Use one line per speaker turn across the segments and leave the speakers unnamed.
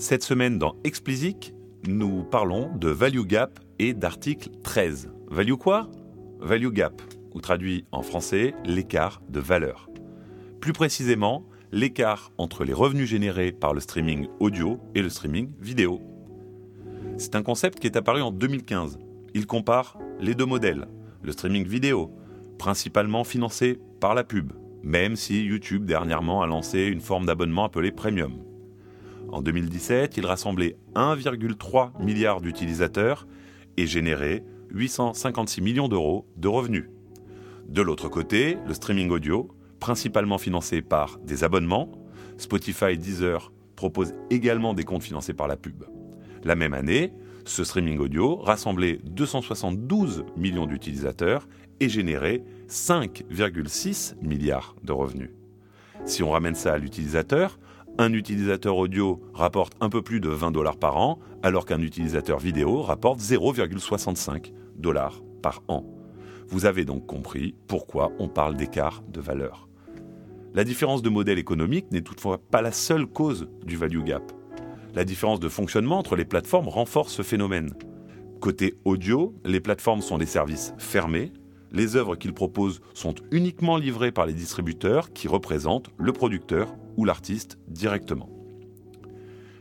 Cette semaine dans Explicit, nous parlons de value gap et d'article 13. Value quoi? Value gap, ou traduit en français, l'écart de valeur. Plus précisément, l'écart entre les revenus générés par le streaming audio et le streaming vidéo. C'est un concept qui est apparu en 2015. Il compare les deux modèles, le streaming vidéo, principalement financé par la pub, même si YouTube dernièrement a lancé une forme d'abonnement appelée Premium. En 2017, il rassemblait 1,3 milliard d'utilisateurs et générait 856 millions d'euros de revenus. De l'autre côté, le streaming audio, principalement financé par des abonnements, Spotify Deezer propose également des comptes financés par la pub. La même année, ce streaming audio rassemblait 272 millions d'utilisateurs et générait 5,6 milliards de revenus. Si on ramène ça à l'utilisateur, un utilisateur audio rapporte un peu plus de 20 dollars par an, alors qu'un utilisateur vidéo rapporte 0,65 dollars par an. Vous avez donc compris pourquoi on parle d'écart de valeur. La différence de modèle économique n'est toutefois pas la seule cause du value gap. La différence de fonctionnement entre les plateformes renforce ce phénomène. Côté audio, les plateformes sont des services fermés. Les œuvres qu'ils proposent sont uniquement livrées par les distributeurs qui représentent le producteur l'artiste directement.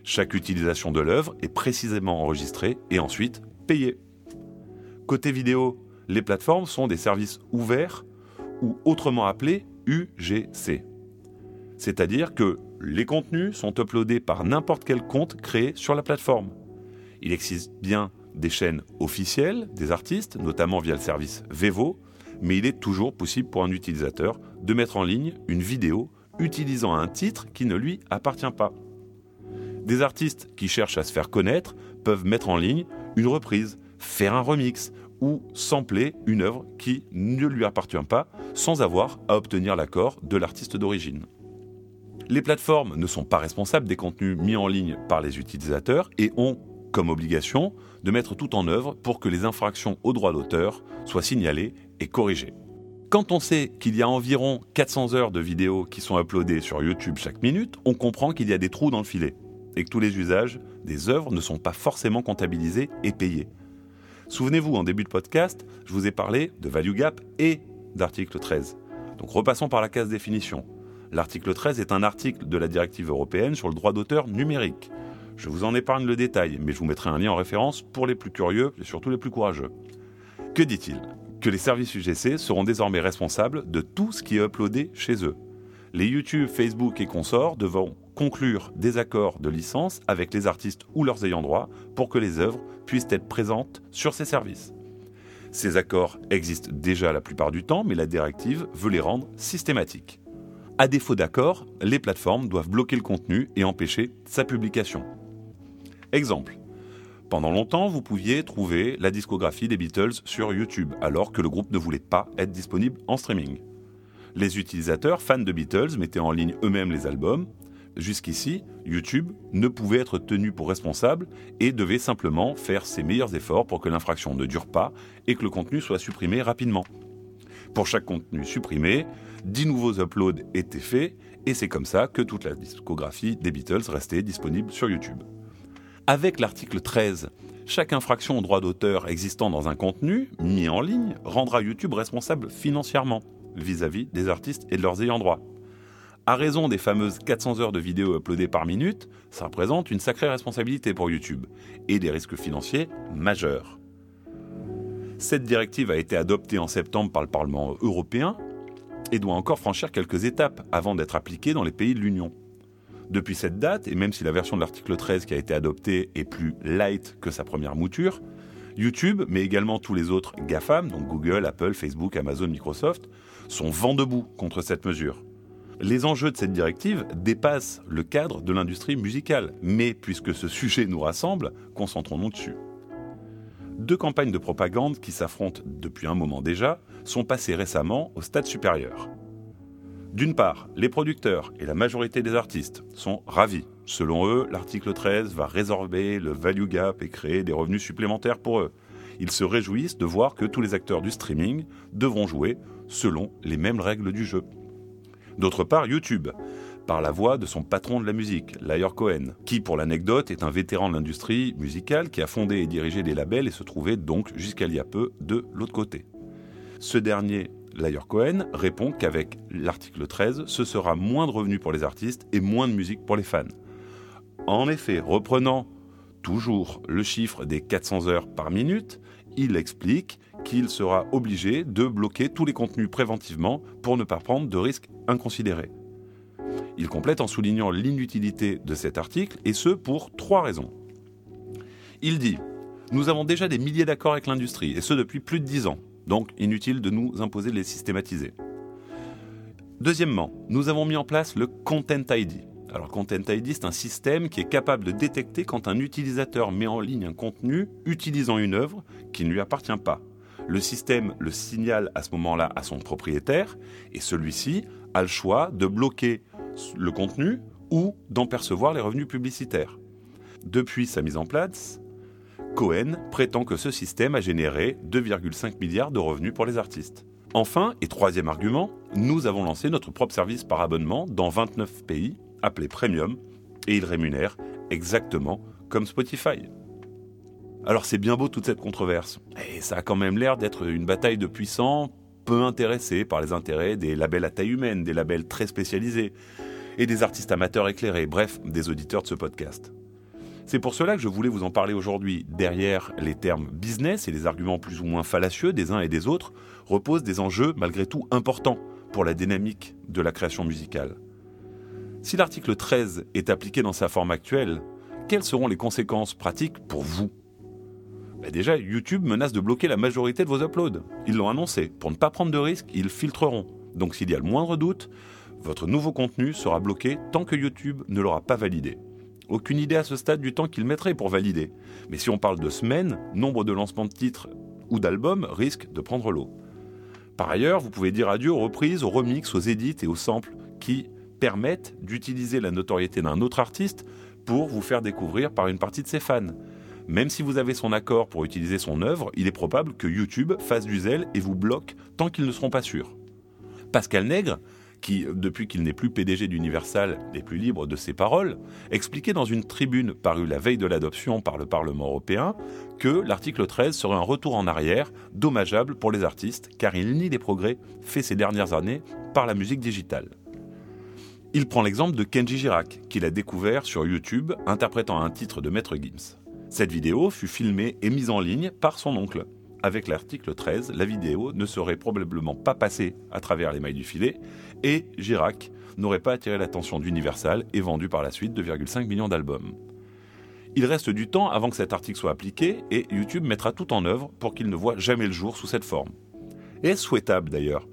Chaque utilisation de l'œuvre est précisément enregistrée et ensuite payée. Côté vidéo, les plateformes sont des services ouverts ou autrement appelés UGC. C'est-à-dire que les contenus sont uploadés par n'importe quel compte créé sur la plateforme. Il existe bien des chaînes officielles des artistes, notamment via le service Vevo, mais il est toujours possible pour un utilisateur de mettre en ligne une vidéo utilisant un titre qui ne lui appartient pas. Des artistes qui cherchent à se faire connaître peuvent mettre en ligne une reprise, faire un remix ou sampler une œuvre qui ne lui appartient pas sans avoir à obtenir l'accord de l'artiste d'origine. Les plateformes ne sont pas responsables des contenus mis en ligne par les utilisateurs et ont comme obligation de mettre tout en œuvre pour que les infractions aux droits d'auteur soient signalées et corrigées. Quand on sait qu'il y a environ 400 heures de vidéos qui sont uploadées sur YouTube chaque minute, on comprend qu'il y a des trous dans le filet et que tous les usages des œuvres ne sont pas forcément comptabilisés et payés. Souvenez-vous, en début de podcast, je vous ai parlé de value gap et d'article 13. Donc repassons par la case définition. L'article 13 est un article de la directive européenne sur le droit d'auteur numérique. Je vous en épargne le détail, mais je vous mettrai un lien en référence pour les plus curieux et surtout les plus courageux. Que dit-il? Que les services UGC seront désormais responsables de tout ce qui est uploadé chez eux. Les YouTube, Facebook et consorts devront conclure des accords de licence avec les artistes ou leurs ayants droit pour que les œuvres puissent être présentes sur ces services. Ces accords existent déjà la plupart du temps, mais la directive veut les rendre systématiques. À défaut d'accord, les plateformes doivent bloquer le contenu et empêcher sa publication. Exemple. Pendant longtemps, vous pouviez trouver la discographie des Beatles sur YouTube, alors que le groupe ne voulait pas être disponible en streaming. Les utilisateurs fans de Beatles mettaient en ligne eux-mêmes les albums. Jusqu'ici, YouTube ne pouvait être tenu pour responsable et devait simplement faire ses meilleurs efforts pour que l'infraction ne dure pas et que le contenu soit supprimé rapidement. Pour chaque contenu supprimé, 10 nouveaux uploads étaient faits, et c'est comme ça que toute la discographie des Beatles restait disponible sur YouTube. Avec l'article 13, chaque infraction au droit d'auteur existant dans un contenu mis en ligne rendra YouTube responsable financièrement vis-à-vis -vis des artistes et de leurs ayants droit. À raison des fameuses 400 heures de vidéos uploadées par minute, ça représente une sacrée responsabilité pour YouTube et des risques financiers majeurs. Cette directive a été adoptée en septembre par le Parlement européen et doit encore franchir quelques étapes avant d'être appliquée dans les pays de l'Union. Depuis cette date, et même si la version de l'article 13 qui a été adoptée est plus light que sa première mouture, YouTube, mais également tous les autres GAFAM, donc Google, Apple, Facebook, Amazon, Microsoft, sont vent debout contre cette mesure. Les enjeux de cette directive dépassent le cadre de l'industrie musicale, mais puisque ce sujet nous rassemble, concentrons-nous dessus. Deux campagnes de propagande qui s'affrontent depuis un moment déjà sont passées récemment au stade supérieur. D'une part, les producteurs et la majorité des artistes sont ravis. Selon eux, l'article 13 va résorber le value gap et créer des revenus supplémentaires pour eux. Ils se réjouissent de voir que tous les acteurs du streaming devront jouer selon les mêmes règles du jeu. D'autre part, YouTube par la voix de son patron de la musique, Layer Cohen, qui, pour l'anecdote, est un vétéran de l'industrie musicale qui a fondé et dirigé des labels et se trouvait donc jusqu'à il y a peu de l'autre côté. Ce dernier, Layer Cohen, répond qu'avec l'article 13, ce sera moins de revenus pour les artistes et moins de musique pour les fans. En effet, reprenant toujours le chiffre des 400 heures par minute, il explique qu'il sera obligé de bloquer tous les contenus préventivement pour ne pas prendre de risques inconsidérés. Il complète en soulignant l'inutilité de cet article, et ce pour trois raisons. Il dit Nous avons déjà des milliers d'accords avec l'industrie, et ce depuis plus de dix ans, donc inutile de nous imposer de les systématiser. Deuxièmement, nous avons mis en place le Content ID. Alors Content ID, c'est un système qui est capable de détecter quand un utilisateur met en ligne un contenu utilisant une œuvre qui ne lui appartient pas. Le système le signale à ce moment-là à son propriétaire et celui-ci a le choix de bloquer le contenu ou d'en percevoir les revenus publicitaires. Depuis sa mise en place, Cohen prétend que ce système a généré 2,5 milliards de revenus pour les artistes. Enfin, et troisième argument, nous avons lancé notre propre service par abonnement dans 29 pays, appelé Premium, et il rémunère exactement comme Spotify. Alors c'est bien beau toute cette controverse, et ça a quand même l'air d'être une bataille de puissants peu intéressés par les intérêts des labels à taille humaine, des labels très spécialisés, et des artistes amateurs éclairés, bref, des auditeurs de ce podcast. C'est pour cela que je voulais vous en parler aujourd'hui. Derrière les termes business et les arguments plus ou moins fallacieux des uns et des autres reposent des enjeux malgré tout importants pour la dynamique de la création musicale. Si l'article 13 est appliqué dans sa forme actuelle, quelles seront les conséquences pratiques pour vous? Ben Déjà, YouTube menace de bloquer la majorité de vos uploads. Ils l'ont annoncé. Pour ne pas prendre de risques, ils filtreront. Donc s'il y a le moindre doute, votre nouveau contenu sera bloqué tant que YouTube ne l'aura pas validé. Aucune idée à ce stade du temps qu'il mettrait pour valider. Mais si on parle de semaines, nombre de lancements de titres ou d'albums risque de prendre l'eau. Par ailleurs, vous pouvez dire adieu aux reprises, aux remixes, aux edits et aux samples qui permettent d'utiliser la notoriété d'un autre artiste pour vous faire découvrir par une partie de ses fans. Même si vous avez son accord pour utiliser son œuvre, il est probable que YouTube fasse du zèle et vous bloque tant qu'ils ne seront pas sûrs. Pascal Nègre, qui, depuis qu'il n'est plus PDG d'Universal, n'est plus libre de ses paroles, expliquait dans une tribune parue la veille de l'adoption par le Parlement européen que l'article 13 serait un retour en arrière dommageable pour les artistes car il nie les progrès faits ces dernières années par la musique digitale. Il prend l'exemple de Kenji Girac, qu'il a découvert sur YouTube interprétant un titre de Maître Gims. Cette vidéo fut filmée et mise en ligne par son oncle. Avec l'article 13, la vidéo ne serait probablement pas passée à travers les mailles du filet et Girac n'aurait pas attiré l'attention d'Universal et vendu par la suite 2,5 millions d'albums. Il reste du temps avant que cet article soit appliqué et YouTube mettra tout en œuvre pour qu'il ne voit jamais le jour sous cette forme. Est-ce souhaitable d'ailleurs?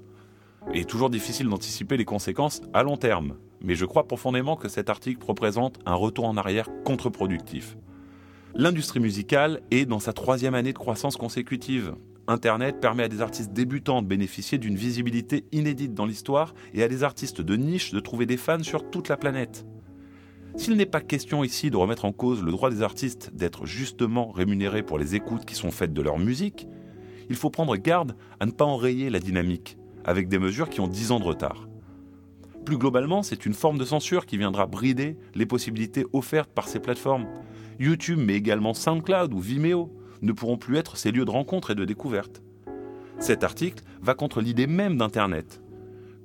Il est toujours difficile d'anticiper les conséquences à long terme, mais je crois profondément que cet article représente un retour en arrière contre-productif. L'industrie musicale est dans sa troisième année de croissance consécutive. Internet permet à des artistes débutants de bénéficier d'une visibilité inédite dans l'histoire et à des artistes de niche de trouver des fans sur toute la planète. S'il n'est pas question ici de remettre en cause le droit des artistes d'être justement rémunérés pour les écoutes qui sont faites de leur musique, il faut prendre garde à ne pas enrayer la dynamique avec des mesures qui ont 10 ans de retard. Plus globalement, c'est une forme de censure qui viendra brider les possibilités offertes par ces plateformes. YouTube, mais également SoundCloud ou Vimeo, ne pourront plus être ces lieux de rencontre et de découverte. Cet article va contre l'idée même d'Internet.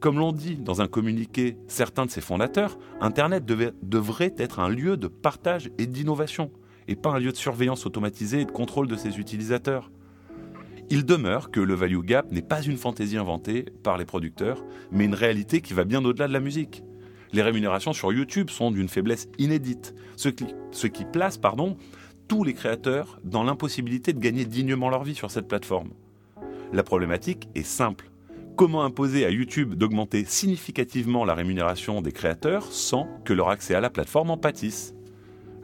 Comme l'ont dit dans un communiqué certains de ses fondateurs, Internet devrait être un lieu de partage et d'innovation, et pas un lieu de surveillance automatisée et de contrôle de ses utilisateurs. Il demeure que le value gap n'est pas une fantaisie inventée par les producteurs, mais une réalité qui va bien au-delà de la musique. Les rémunérations sur YouTube sont d'une faiblesse inédite, ce qui, ce qui place pardon, tous les créateurs dans l'impossibilité de gagner dignement leur vie sur cette plateforme. La problématique est simple. Comment imposer à YouTube d'augmenter significativement la rémunération des créateurs sans que leur accès à la plateforme en pâtisse?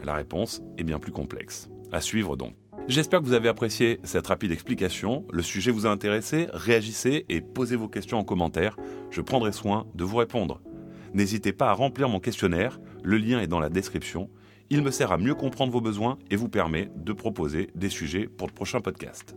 La réponse est bien plus complexe. À suivre donc. J'espère que vous avez apprécié cette rapide explication. Le sujet vous a intéressé, réagissez et posez vos questions en commentaire. Je prendrai soin de vous répondre. N'hésitez pas à remplir mon questionnaire, le lien est dans la description. Il me sert à mieux comprendre vos besoins et vous permet de proposer des sujets pour le prochain podcast.